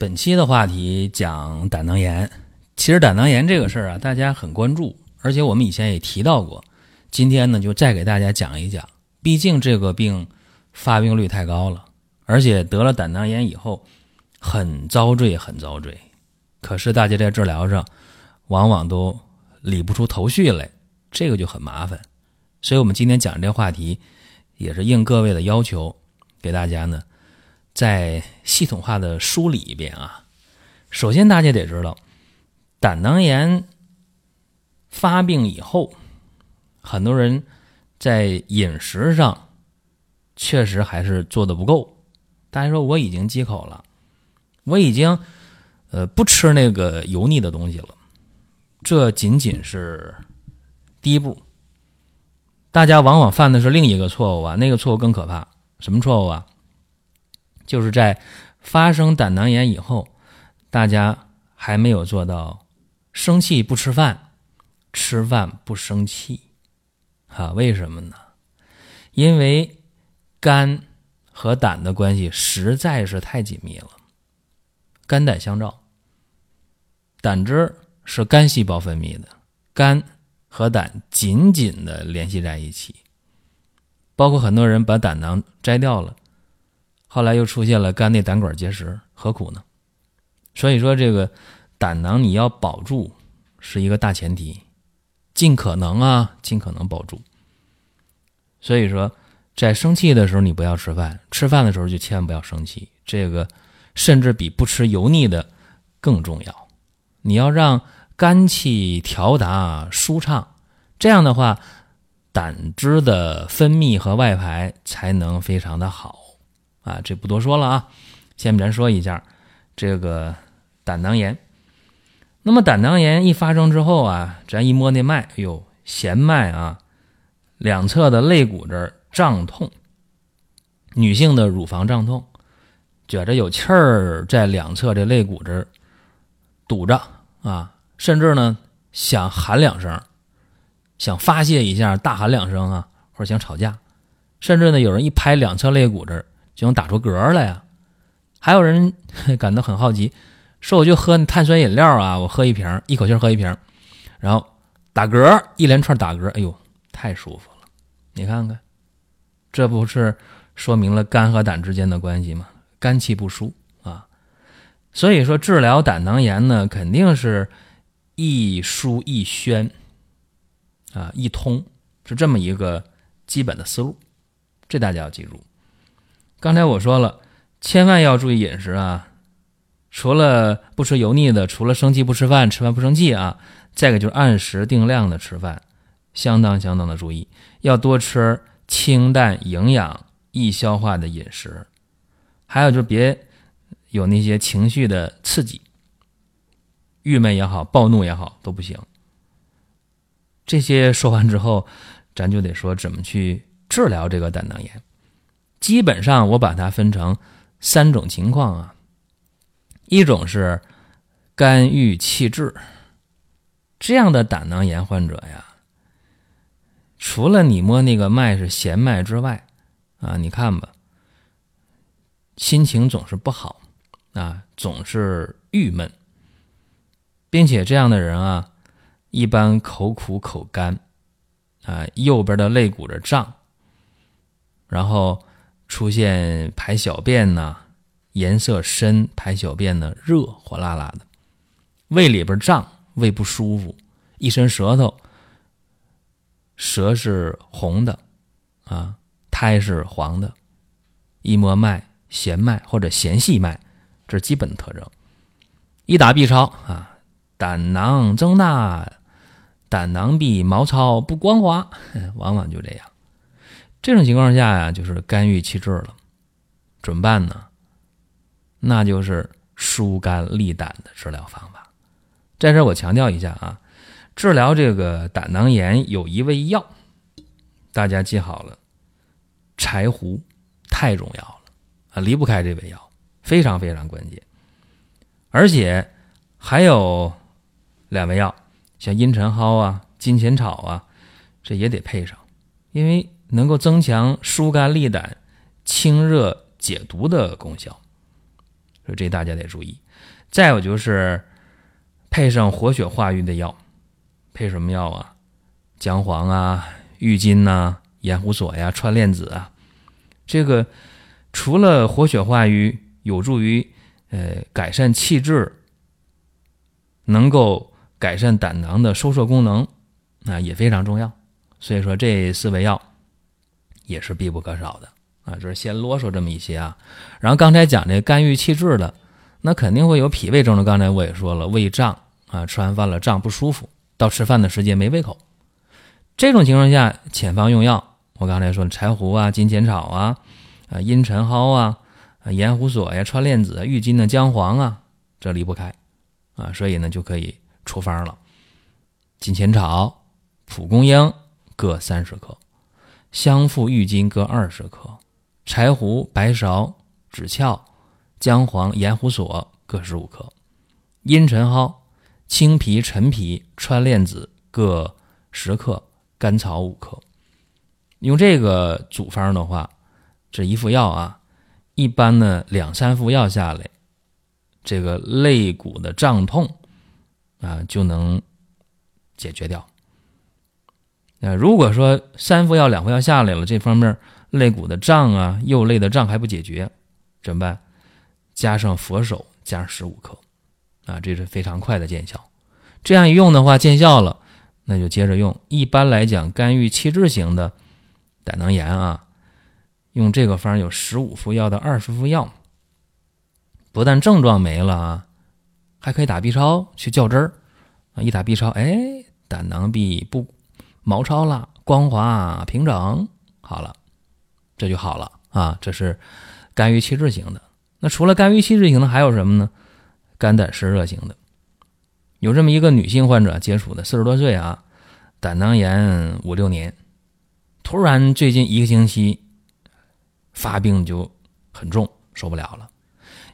本期的话题讲胆囊炎。其实胆囊炎这个事儿啊，大家很关注，而且我们以前也提到过。今天呢，就再给大家讲一讲。毕竟这个病发病率太高了，而且得了胆囊炎以后很遭罪，很遭罪。可是大家在治疗上往往都理不出头绪来，这个就很麻烦。所以我们今天讲这话题，也是应各位的要求，给大家呢。再系统化的梳理一遍啊。首先，大家得知道，胆囊炎发病以后，很多人在饮食上确实还是做的不够。大家说，我已经忌口了，我已经呃不吃那个油腻的东西了，这仅仅是第一步。大家往往犯的是另一个错误啊，那个错误更可怕。什么错误啊？就是在发生胆囊炎以后，大家还没有做到生气不吃饭，吃饭不生气，啊？为什么呢？因为肝和胆的关系实在是太紧密了，肝胆相照，胆汁是肝细胞分泌的，肝和胆紧紧的联系在一起，包括很多人把胆囊摘掉了。后来又出现了肝内胆管结石，何苦呢？所以说，这个胆囊你要保住是一个大前提，尽可能啊，尽可能保住。所以说，在生气的时候你不要吃饭，吃饭的时候就千万不要生气。这个甚至比不吃油腻的更重要。你要让肝气调达舒畅，这样的话，胆汁的分泌和外排才能非常的好。啊，这不多说了啊，下面咱说一下这个胆囊炎。那么胆囊炎一发生之后啊，咱一摸那脉，哎呦，弦脉啊，两侧的肋骨这儿胀痛，女性的乳房胀痛，觉着有气儿在两侧这肋骨这儿堵着啊，甚至呢想喊两声，想发泄一下，大喊两声啊，或者想吵架，甚至呢有人一拍两侧肋骨这儿。就能打出嗝来呀！还有人 感到很好奇，说我就喝碳酸饮料啊，我喝一瓶，一口气喝一瓶，然后打嗝，一连串打嗝，哎呦，太舒服了！你看看，这不是说明了肝和胆之间的关系吗？肝气不舒啊，所以说治疗胆囊炎呢，肯定是一疏一宣啊，一通是这么一个基本的思路，这大家要记住。刚才我说了，千万要注意饮食啊！除了不吃油腻的，除了生气不吃饭，吃饭不生气啊，再个就是按时定量的吃饭，相当相当的注意，要多吃清淡、营养、易消化的饮食。还有就是别有那些情绪的刺激，郁闷也好，暴怒也好都不行。这些说完之后，咱就得说怎么去治疗这个胆囊炎。基本上我把它分成三种情况啊，一种是肝郁气滞这样的胆囊炎患者呀，除了你摸那个脉是弦脉之外，啊，你看吧，心情总是不好啊，总是郁闷，并且这样的人啊，一般口苦口干啊，右边的肋骨这胀，然后。出现排小便呢，颜色深；排小便呢，热火辣辣的；胃里边胀，胃不舒服；一伸舌头，舌是红的，啊，苔是黄的；一摸脉，弦脉或者弦细脉，这是基本特征。一打 B 超啊，胆囊增大，胆囊壁毛糙不光滑，往往就这样。这种情况下呀，就是肝郁气滞了，怎么办呢？那就是疏肝利胆的治疗方法。在这我强调一下啊，治疗这个胆囊炎有一味药，大家记好了，柴胡太重要了。啊，离不开这味药，非常非常关键。而且还有两味药，像茵陈蒿啊、金钱草啊，这也得配上，因为能够增强疏肝利胆、清热解毒的功效，所以这大家得注意。再有就是配上活血化瘀的药，配什么药啊？姜黄啊、郁金呐、盐胡索呀、川链子啊，这个除了活血化瘀，有助于。呃，改善气滞，能够改善胆囊的收缩功能，啊也非常重要。所以说这四味药也是必不可少的啊。就是先啰嗦这么一些啊。然后刚才讲这肝郁气滞的，那肯定会有脾胃症状。刚才我也说了，胃胀啊，吃完饭了胀不舒服，到吃饭的时间没胃口。这种情况下，前方用药，我刚才说柴胡啊、金钱草啊、啊茵陈蒿啊。盐胡索呀、川链子、郁金的姜黄啊，这离不开啊，所以呢就可以出方了。金钱草、蒲公英各三十克，香附、郁金各二十克，柴胡、白芍、枳壳、姜黄、盐胡索各十五克，茵陈蒿、青皮、陈皮、川链子各十克，甘草五克。用这个组方的话，这一副药啊。一般呢，两三副药下来，这个肋骨的胀痛啊就能解决掉。那如果说三副药、两副药下来了，这方面肋骨的胀啊、右肋的胀还不解决，怎么办？加上佛手，加上十五克，啊，这是非常快的见效。这样一用的话，见效了，那就接着用。一般来讲，肝郁气滞型的胆囊炎啊。用这个方有十五副药到二十副药，不但症状没了啊，还可以打 B 超去较真儿啊！一打 B 超，哎，胆囊壁不毛糙了，光滑平整，好了，这就好了啊！这是肝郁气滞型的。那除了肝郁气滞型的，还有什么呢？肝胆湿热型的。有这么一个女性患者接触的，四十多岁啊，胆囊炎五六年，突然最近一个星期。发病就很重，受不了了，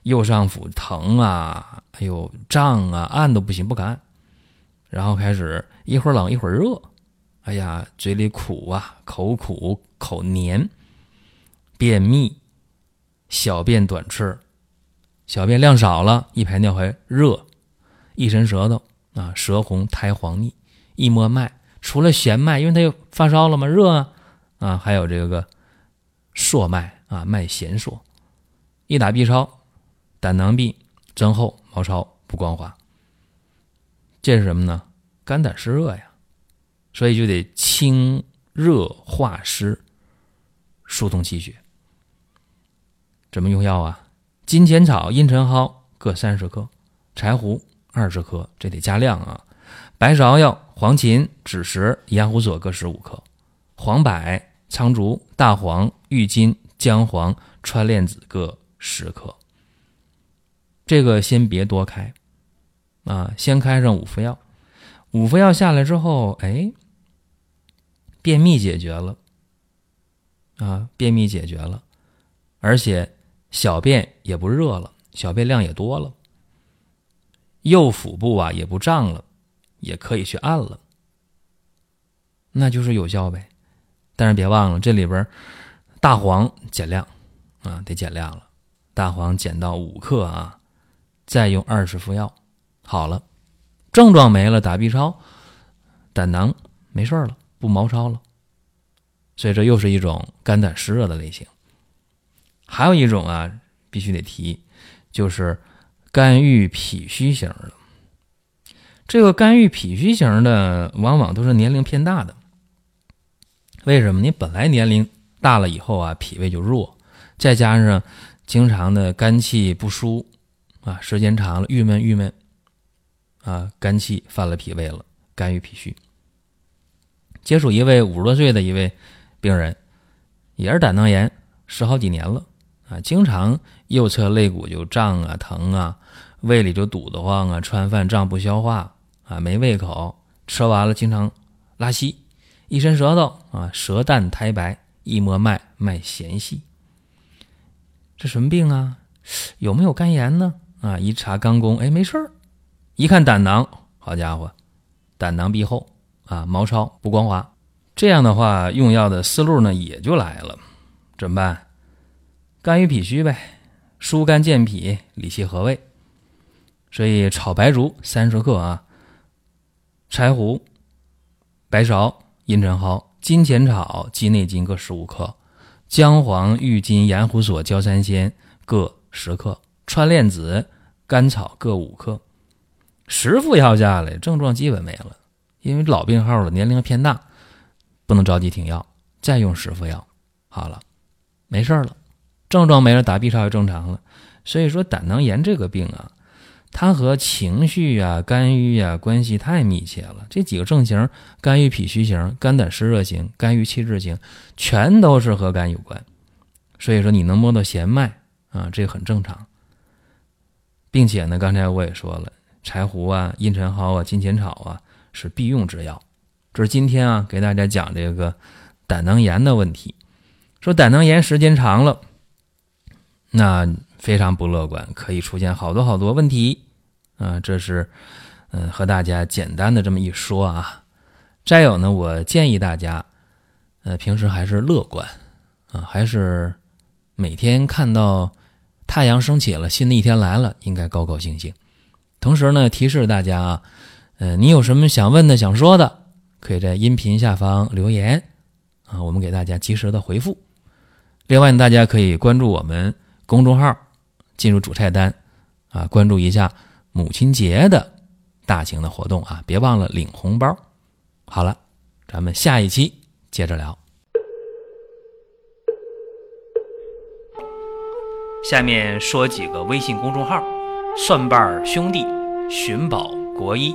右上腹疼啊，哎呦胀啊，按都不行，不敢按。然后开始一会儿冷一会儿热，哎呀，嘴里苦啊，口苦口黏，便秘，小便短赤，小便量少了，一排尿还热，一伸舌头啊，舌红苔黄腻，一摸脉，除了弦脉，因为他又发烧了嘛，热啊，啊，还有这个朔脉。啊，脉弦数，一打 B 超，胆囊壁增厚、毛糙、不光滑，这是什么呢？肝胆湿热呀，所以就得清热化湿、疏通气血。怎么用药啊？金钱草、茵陈蒿各三十克，柴胡二十克，这得加量啊。白芍药、黄芩、枳实、盐胡索各十五克，黄柏、苍术、大黄、郁金。姜黄、川链子各十克，这个先别多开，啊，先开上五副药。五副药下来之后，哎，便秘解决了，啊，便秘解决了，而且小便也不热了，小便量也多了，右腹部啊也不胀了，也可以去按了，那就是有效呗。但是别忘了这里边。大黄减量啊，得减量了。大黄减到五克啊，再用二十副药，好了，症状没了，打 B 超，胆囊没事了，不毛糙了。所以这又是一种肝胆湿热的类型。还有一种啊，必须得提，就是肝郁脾虚型的。这个肝郁脾虚型的，往往都是年龄偏大的。为什么？你本来年龄。大了以后啊，脾胃就弱，再加上经常的肝气不舒啊，时间长了郁闷郁闷啊，肝气犯了脾胃了，肝郁脾虚。接触一位五十多岁的一位病人，也是胆囊炎，十好几年了啊，经常右侧肋骨就胀啊、疼啊，胃里就堵得慌啊，吃完饭胀不消化啊，没胃口，吃完了经常拉稀，一伸舌头啊，舌淡苔白，一摸脉脉弦细。这什么病啊？有没有肝炎呢？啊，一查肝功，哎，没事儿。一看胆囊，好家伙，胆囊壁厚啊，毛糙不光滑。这样的话，用药的思路呢也就来了，怎么办？肝郁脾虚呗，疏肝健脾，理气和胃。所以炒白术三十克啊，柴胡、白芍、茵陈蒿、金钱草、鸡内金各十五克，姜黄、郁金、盐胡索、焦三仙各十克，川链子、甘草各五克。十副药下来，症状基本没了，因为老病号了，年龄偏大。不能着急停药，再用十副药，好了，没事了，症状没了，打 B 超也正常了。所以说，胆囊炎这个病啊，它和情绪啊、肝郁啊关系太密切了。这几个症型，肝郁脾虚型、肝胆湿热型、肝郁气滞型，全都是和肝有关。所以说，你能摸到弦脉啊，这很正常。并且呢，刚才我也说了，柴胡啊、茵陈蒿啊、金钱草啊是必用之药。这是今天啊，给大家讲这个胆囊炎的问题。说胆囊炎时间长了，那非常不乐观，可以出现好多好多问题啊。这是嗯，和大家简单的这么一说啊。再有呢，我建议大家，呃，平时还是乐观啊，还是每天看到太阳升起了，新的一天来了，应该高高兴兴。同时呢，提示大家啊，呃，你有什么想问的、想说的？可以在音频下方留言啊，我们给大家及时的回复。另外呢，大家可以关注我们公众号，进入主菜单啊，关注一下母亲节的大型的活动啊，别忘了领红包。好了，咱们下一期接着聊。下面说几个微信公众号：蒜瓣兄弟、寻宝国医、